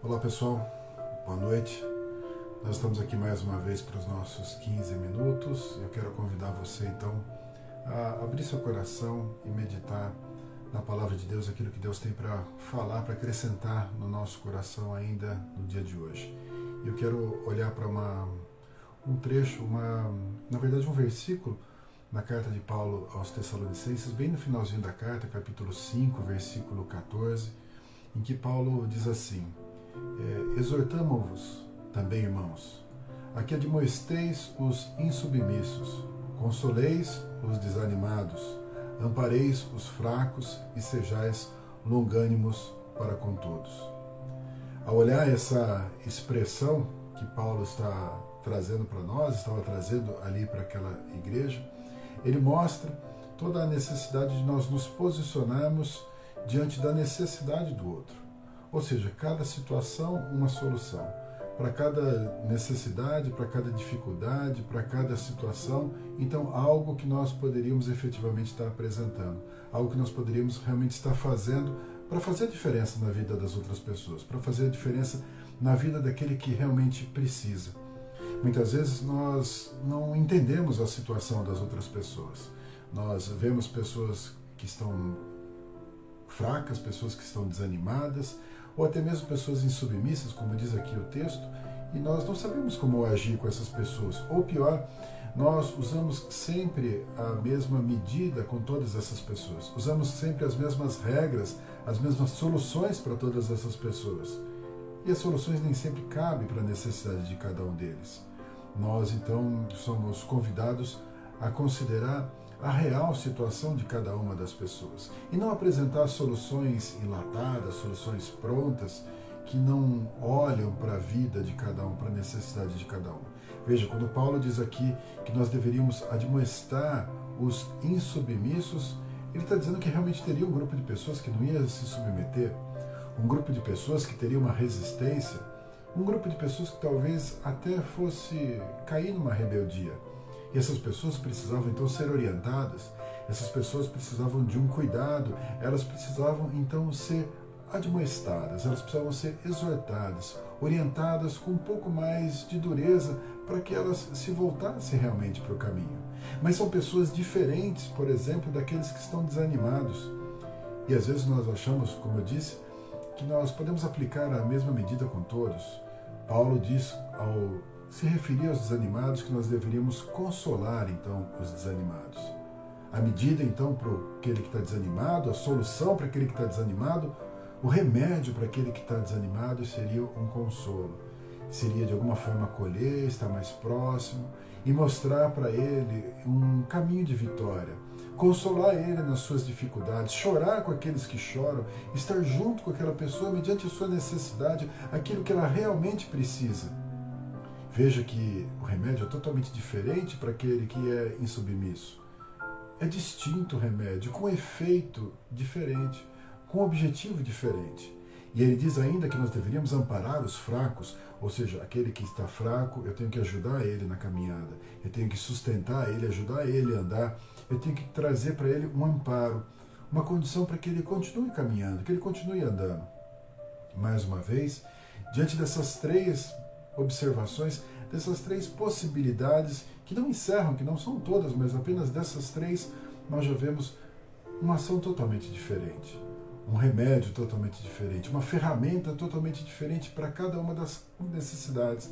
Olá pessoal, boa noite. Nós estamos aqui mais uma vez para os nossos 15 minutos. Eu quero convidar você então a abrir seu coração e meditar na palavra de Deus, aquilo que Deus tem para falar, para acrescentar no nosso coração ainda no dia de hoje. Eu quero olhar para uma um trecho, uma, na verdade um versículo na carta de Paulo aos Tessalonicenses, bem no finalzinho da carta, capítulo 5, versículo 14, em que Paulo diz assim: é, Exortamo-vos também, irmãos, a que admoesteis os insubmissos, consoleis os desanimados, ampareis os fracos e sejais longânimos para com todos. Ao olhar essa expressão que Paulo está trazendo para nós, estava trazendo ali para aquela igreja, ele mostra toda a necessidade de nós nos posicionarmos diante da necessidade do outro. Ou seja, cada situação, uma solução. Para cada necessidade, para cada dificuldade, para cada situação, então algo que nós poderíamos efetivamente estar apresentando, algo que nós poderíamos realmente estar fazendo para fazer a diferença na vida das outras pessoas, para fazer a diferença na vida daquele que realmente precisa. Muitas vezes nós não entendemos a situação das outras pessoas. Nós vemos pessoas que estão fracas, pessoas que estão desanimadas, ou até mesmo pessoas insubmissas, como diz aqui o texto, e nós não sabemos como agir com essas pessoas. Ou pior, nós usamos sempre a mesma medida com todas essas pessoas. Usamos sempre as mesmas regras, as mesmas soluções para todas essas pessoas. E as soluções nem sempre cabem para a necessidade de cada um deles. Nós então somos convidados a considerar a real situação de cada uma das pessoas e não apresentar soluções enlatadas, soluções prontas que não olham para a vida de cada um, para a necessidade de cada um. Veja, quando Paulo diz aqui que nós deveríamos admoestar os insubmissos, ele está dizendo que realmente teria um grupo de pessoas que não ia se submeter, um grupo de pessoas que teria uma resistência, um grupo de pessoas que talvez até fosse cair numa rebeldia. E essas pessoas precisavam então ser orientadas, essas pessoas precisavam de um cuidado, elas precisavam então ser admoestadas, elas precisavam ser exortadas, orientadas com um pouco mais de dureza para que elas se voltassem realmente para o caminho. Mas são pessoas diferentes, por exemplo, daqueles que estão desanimados. E às vezes nós achamos, como eu disse, que nós podemos aplicar a mesma medida com todos. Paulo diz ao se referir aos desanimados que nós deveríamos consolar então os desanimados. A medida então para aquele que está desanimado, a solução para aquele que está desanimado, o remédio para aquele que está desanimado seria um consolo. Seria de alguma forma acolher, estar mais próximo e mostrar para ele um caminho de vitória. Consolar ele nas suas dificuldades, chorar com aqueles que choram, estar junto com aquela pessoa mediante a sua necessidade, aquilo que ela realmente precisa. Veja que o remédio é totalmente diferente para aquele que é insubmisso. É distinto o remédio, com efeito diferente, com objetivo diferente. E ele diz ainda que nós deveríamos amparar os fracos, ou seja, aquele que está fraco, eu tenho que ajudar ele na caminhada, eu tenho que sustentar ele, ajudar ele a andar, eu tenho que trazer para ele um amparo, uma condição para que ele continue caminhando, que ele continue andando. Mais uma vez, diante dessas três observações dessas três possibilidades, que não encerram, que não são todas, mas apenas dessas três, nós já vemos uma ação totalmente diferente, um remédio totalmente diferente, uma ferramenta totalmente diferente para cada uma das necessidades,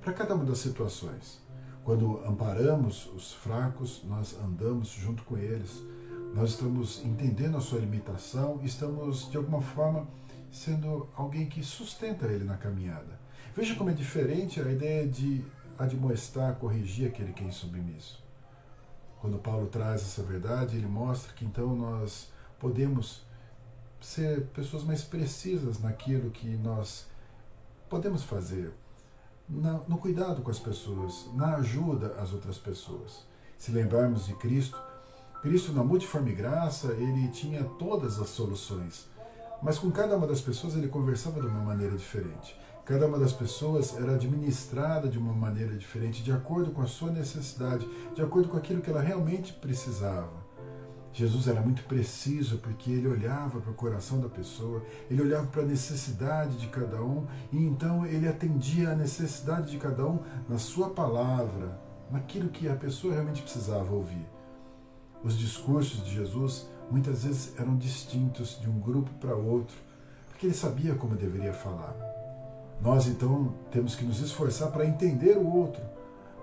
para cada uma das situações. Quando amparamos os fracos, nós andamos junto com eles, nós estamos entendendo a sua limitação, estamos de alguma forma sendo alguém que sustenta ele na caminhada. Veja como é diferente a ideia de admoestar, corrigir aquele que é insubmisso. Quando Paulo traz essa verdade, ele mostra que então nós podemos ser pessoas mais precisas naquilo que nós podemos fazer, no cuidado com as pessoas, na ajuda às outras pessoas. Se lembrarmos de Cristo, Cristo, na multiforme graça, ele tinha todas as soluções, mas com cada uma das pessoas ele conversava de uma maneira diferente. Cada uma das pessoas era administrada de uma maneira diferente, de acordo com a sua necessidade, de acordo com aquilo que ela realmente precisava. Jesus era muito preciso porque ele olhava para o coração da pessoa, ele olhava para a necessidade de cada um e então ele atendia a necessidade de cada um na sua palavra, naquilo que a pessoa realmente precisava ouvir. Os discursos de Jesus muitas vezes eram distintos de um grupo para outro, porque ele sabia como deveria falar. Nós então temos que nos esforçar para entender o outro,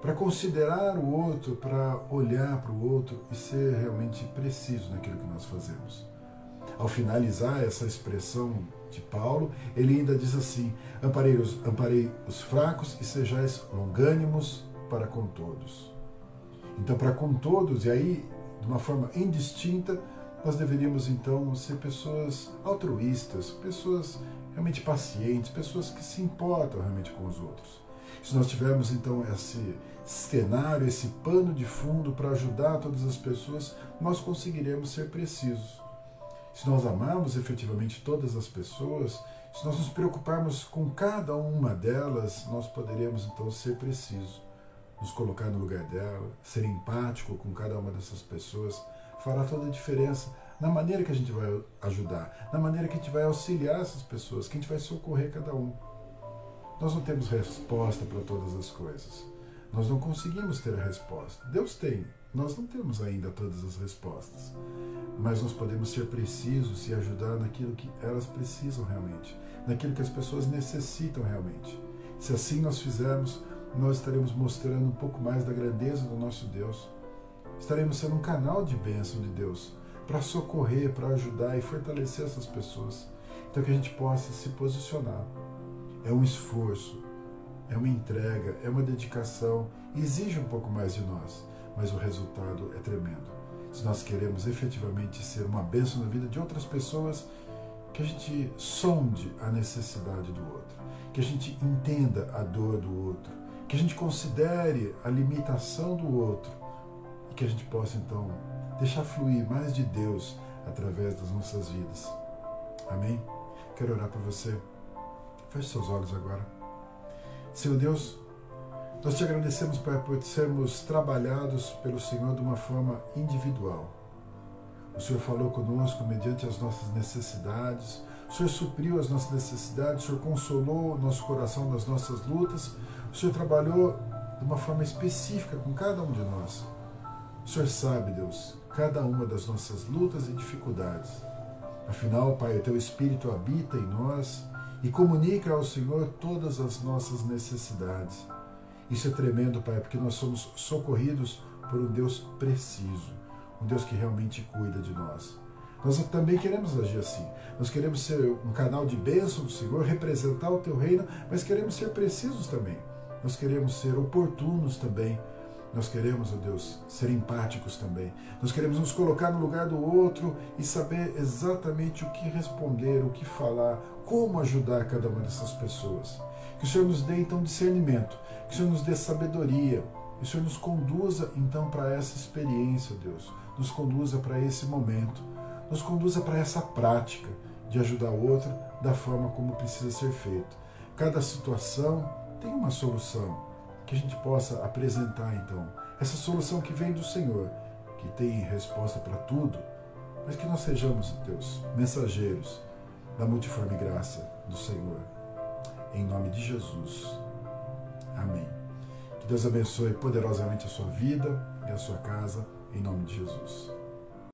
para considerar o outro, para olhar para o outro e ser realmente preciso naquilo que nós fazemos. Ao finalizar essa expressão de Paulo, ele ainda diz assim: amparei os, amparei os fracos e sejais longânimos para com todos. Então, para com todos, e aí, de uma forma indistinta, nós deveríamos então ser pessoas altruístas, pessoas realmente pacientes, pessoas que se importam realmente com os outros. Se nós tivermos então esse cenário, esse pano de fundo para ajudar todas as pessoas, nós conseguiremos ser precisos. Se nós amarmos efetivamente todas as pessoas, se nós nos preocuparmos com cada uma delas, nós poderemos então ser precisos, nos colocar no lugar dela, ser empático com cada uma dessas pessoas, fará toda a diferença na maneira que a gente vai ajudar, na maneira que a gente vai auxiliar essas pessoas, que a gente vai socorrer cada um. Nós não temos resposta para todas as coisas. Nós não conseguimos ter a resposta. Deus tem. Nós não temos ainda todas as respostas. Mas nós podemos ser precisos e ajudar naquilo que elas precisam realmente, naquilo que as pessoas necessitam realmente. Se assim nós fizermos, nós estaremos mostrando um pouco mais da grandeza do nosso Deus. Estaremos sendo um canal de bênção de Deus para socorrer, para ajudar e fortalecer essas pessoas. Então que a gente possa se posicionar. É um esforço, é uma entrega, é uma dedicação, exige um pouco mais de nós, mas o resultado é tremendo. Se nós queremos efetivamente ser uma bênção na vida de outras pessoas, que a gente sonde a necessidade do outro, que a gente entenda a dor do outro, que a gente considere a limitação do outro. E que a gente possa então deixar fluir mais de Deus através das nossas vidas. Amém? Quero orar por você. Feche seus olhos agora. Senhor Deus, nós te agradecemos, Pai, por sermos trabalhados pelo Senhor de uma forma individual. O Senhor falou conosco mediante as nossas necessidades, o Senhor supriu as nossas necessidades, o Senhor consolou o nosso coração nas nossas lutas, o Senhor trabalhou de uma forma específica com cada um de nós. O Senhor sabe, Deus, cada uma das nossas lutas e dificuldades. Afinal, Pai, o Teu Espírito habita em nós e comunica ao Senhor todas as nossas necessidades. Isso é tremendo, Pai, porque nós somos socorridos por um Deus preciso, um Deus que realmente cuida de nós. Nós também queremos agir assim. Nós queremos ser um canal de bênção do Senhor, representar o teu reino, mas queremos ser precisos também. Nós queremos ser oportunos também nós queremos, ó Deus, ser empáticos também. Nós queremos nos colocar no lugar do outro e saber exatamente o que responder, o que falar, como ajudar cada uma dessas pessoas. Que o Senhor nos dê então discernimento, que o Senhor nos dê sabedoria, que o Senhor nos conduza então para essa experiência, Deus. Nos conduza para esse momento, nos conduza para essa prática de ajudar o outro da forma como precisa ser feito. Cada situação tem uma solução que a gente possa apresentar então essa solução que vem do Senhor, que tem resposta para tudo, mas que nós sejamos, Deus, mensageiros da multiforme graça do Senhor. Em nome de Jesus. Amém. Que Deus abençoe poderosamente a sua vida e a sua casa, em nome de Jesus.